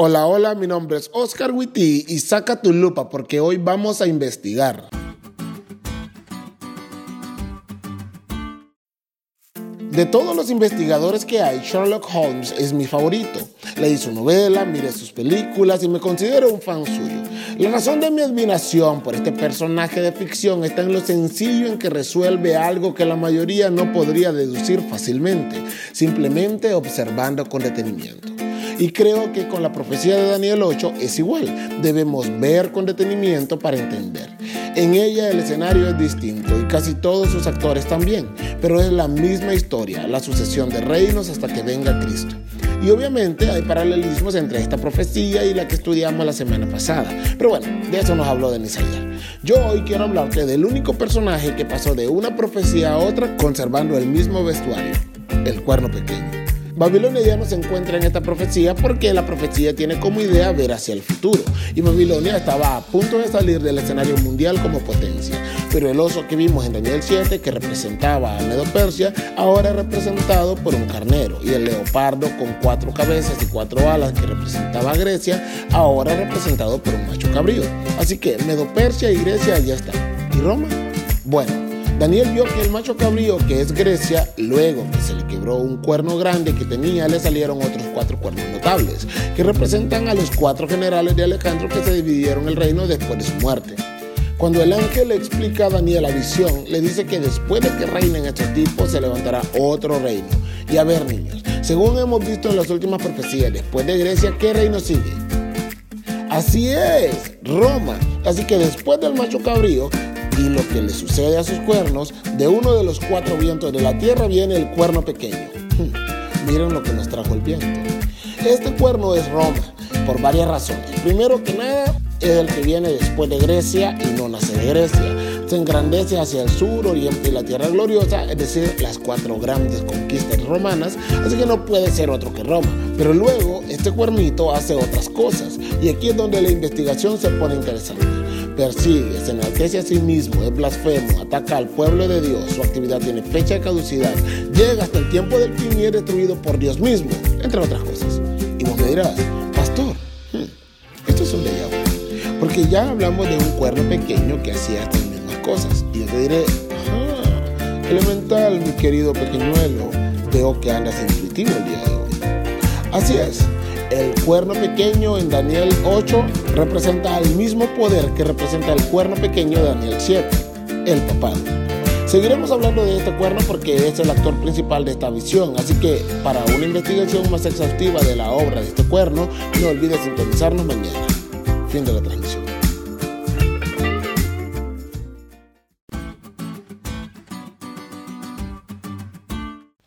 Hola, hola, mi nombre es Oscar Witty y saca tu lupa porque hoy vamos a investigar. De todos los investigadores que hay, Sherlock Holmes es mi favorito. Leí su novela, miré sus películas y me considero un fan suyo. La razón de mi admiración por este personaje de ficción está en lo sencillo en que resuelve algo que la mayoría no podría deducir fácilmente, simplemente observando con detenimiento. Y creo que con la profecía de Daniel 8 es igual. Debemos ver con detenimiento para entender. En ella el escenario es distinto y casi todos sus actores también, pero es la misma historia, la sucesión de reinos hasta que venga Cristo. Y obviamente hay paralelismos entre esta profecía y la que estudiamos la semana pasada. Pero bueno, de eso nos habló Denis ayer. Yo hoy quiero hablarte del único personaje que pasó de una profecía a otra conservando el mismo vestuario, el cuerno pequeño. Babilonia ya no se encuentra en esta profecía porque la profecía tiene como idea ver hacia el futuro y Babilonia estaba a punto de salir del escenario mundial como potencia. Pero el oso que vimos en Daniel 7, que representaba a Medo Persia, ahora es representado por un carnero y el leopardo con cuatro cabezas y cuatro alas que representaba a Grecia, ahora es representado por un macho cabrío. Así que Medo Persia y Grecia ya están. ¿Y Roma? Bueno, Daniel vio que el macho cabrío, que es Grecia, luego que se le quebró un cuerno grande que tenía, le salieron otros cuatro cuernos notables, que representan a los cuatro generales de Alejandro que se dividieron el reino después de su muerte. Cuando el ángel le explica a Daniel la visión, le dice que después de que reinen estos tipos se levantará otro reino. Y a ver, niños, según hemos visto en las últimas profecías, después de Grecia, ¿qué reino sigue? Así es, Roma. Así que después del macho cabrío, y lo que le sucede a sus cuernos, de uno de los cuatro vientos de la tierra viene el cuerno pequeño. Hmm, miren lo que nos trajo el viento. Este cuerno es Roma, por varias razones. Primero que nada, es el que viene después de Grecia y no nace de Grecia. Se engrandece hacia el sur, oriente y la tierra gloriosa, es decir, las cuatro grandes conquistas romanas, así que no puede ser otro que Roma. Pero luego, este cuernito hace otras cosas, y aquí es donde la investigación se pone interesante persigue, se enaltece a sí mismo, es blasfemo, ataca al pueblo de Dios, su actividad tiene fecha de caducidad, llega hasta el tiempo del fin y es destruido por Dios mismo, entre otras cosas. Y vos me dirás, pastor, hmm, esto es un déjà porque ya hablamos de un cuerno pequeño que hacía estas mismas cosas. Y yo te diré, elemental, mi querido pequeñuelo, veo que andas intuitivo el día de hoy. Así es, el cuerno pequeño en Daniel 8 representa el mismo poder que representa el cuerno pequeño de Daniel 7, el papado. Seguiremos hablando de este cuerno porque es el actor principal de esta visión, así que para una investigación más exhaustiva de la obra de este cuerno, no olvides sintonizarnos mañana. Fin de la transmisión.